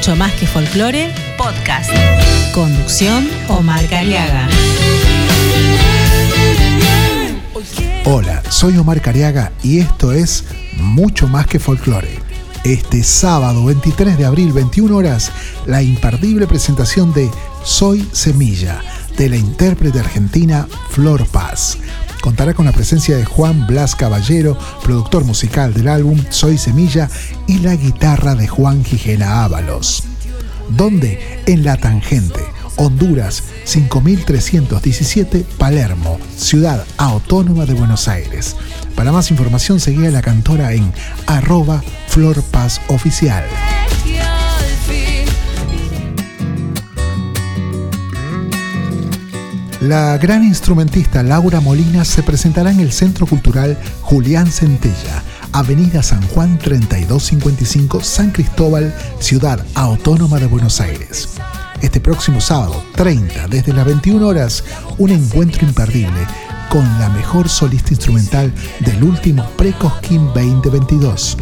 Mucho más que folclore, podcast. Conducción Omar Cariaga. Hola, soy Omar Cariaga y esto es Mucho más que folclore. Este sábado 23 de abril, 21 horas, la imperdible presentación de Soy Semilla, de la intérprete argentina Flor Paz. Contará con la presencia de Juan Blas Caballero, productor musical del álbum Soy Semilla, y la guitarra de Juan Gijena Ábalos. ¿Dónde? En La Tangente, Honduras 5317, Palermo, ciudad autónoma de Buenos Aires. Para más información seguí a la cantora en arroba Flor Oficial. La gran instrumentista Laura Molina se presentará en el Centro Cultural Julián Centella, Avenida San Juan 3255, San Cristóbal, Ciudad Autónoma de Buenos Aires. Este próximo sábado, 30, desde las 21 horas, un encuentro imperdible con la mejor solista instrumental del último Precosquín 2022.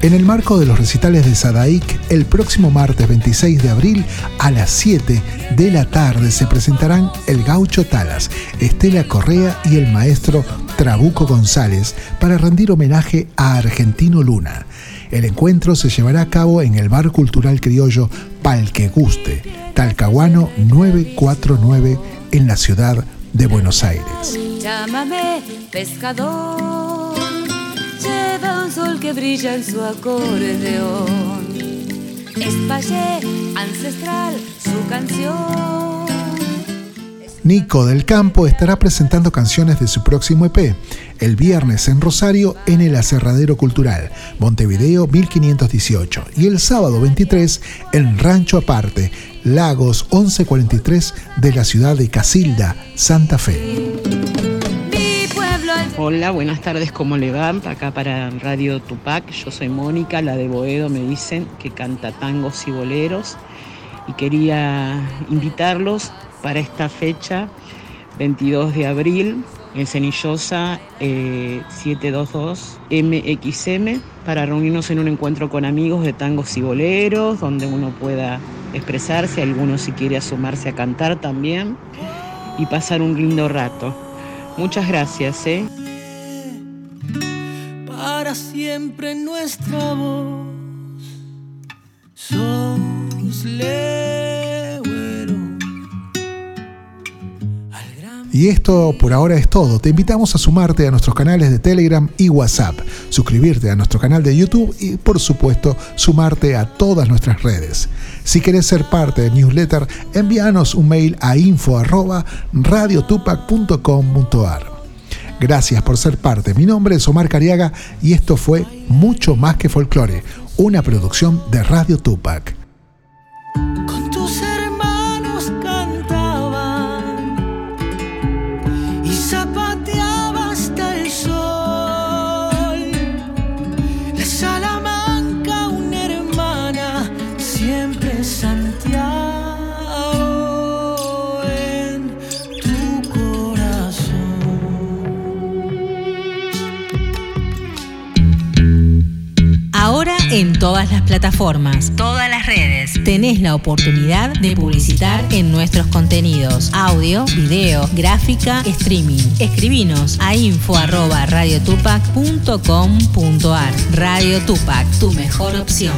En el marco de los recitales de Sadaik, el próximo martes 26 de abril a las 7 de la tarde se presentarán el gaucho Talas, Estela Correa y el maestro Trabuco González para rendir homenaje a Argentino Luna. El encuentro se llevará a cabo en el Bar Cultural Criollo Palque Guste, Talcahuano 949 en la ciudad de Buenos Aires. Llámame pescador, que brilla en su acordeón. Espallé ancestral su canción. Nico del Campo estará presentando canciones de su próximo EP, el viernes en Rosario en el Aserradero Cultural, Montevideo 1518, y el sábado 23 en Rancho Aparte, Lagos 1143 de la ciudad de Casilda, Santa Fe. Hola, buenas tardes, ¿cómo le va? Acá para Radio Tupac, yo soy Mónica, la de Boedo, me dicen, que canta tangos y boleros. Y quería invitarlos para esta fecha, 22 de abril, en Cenillosa 722 MXM, para reunirnos en un encuentro con amigos de tangos y boleros, donde uno pueda expresarse, algunos si quiere sumarse a cantar también, y pasar un lindo rato. Muchas gracias. ¿eh? Siempre nuestra voz. Sos Y esto por ahora es todo. Te invitamos a sumarte a nuestros canales de Telegram y WhatsApp, suscribirte a nuestro canal de YouTube y por supuesto sumarte a todas nuestras redes. Si querés ser parte del newsletter, envíanos un mail a info@radiotupac.com.ar. Gracias por ser parte. Mi nombre es Omar Cariaga y esto fue Mucho más que folclore, una producción de Radio Tupac. En todas las plataformas, todas las redes. Tenés la oportunidad de publicitar en nuestros contenidos, audio, video, gráfica, streaming. Escribinos a info arroba radiotupac.com.ar. Radio Tupac, tu mejor opción.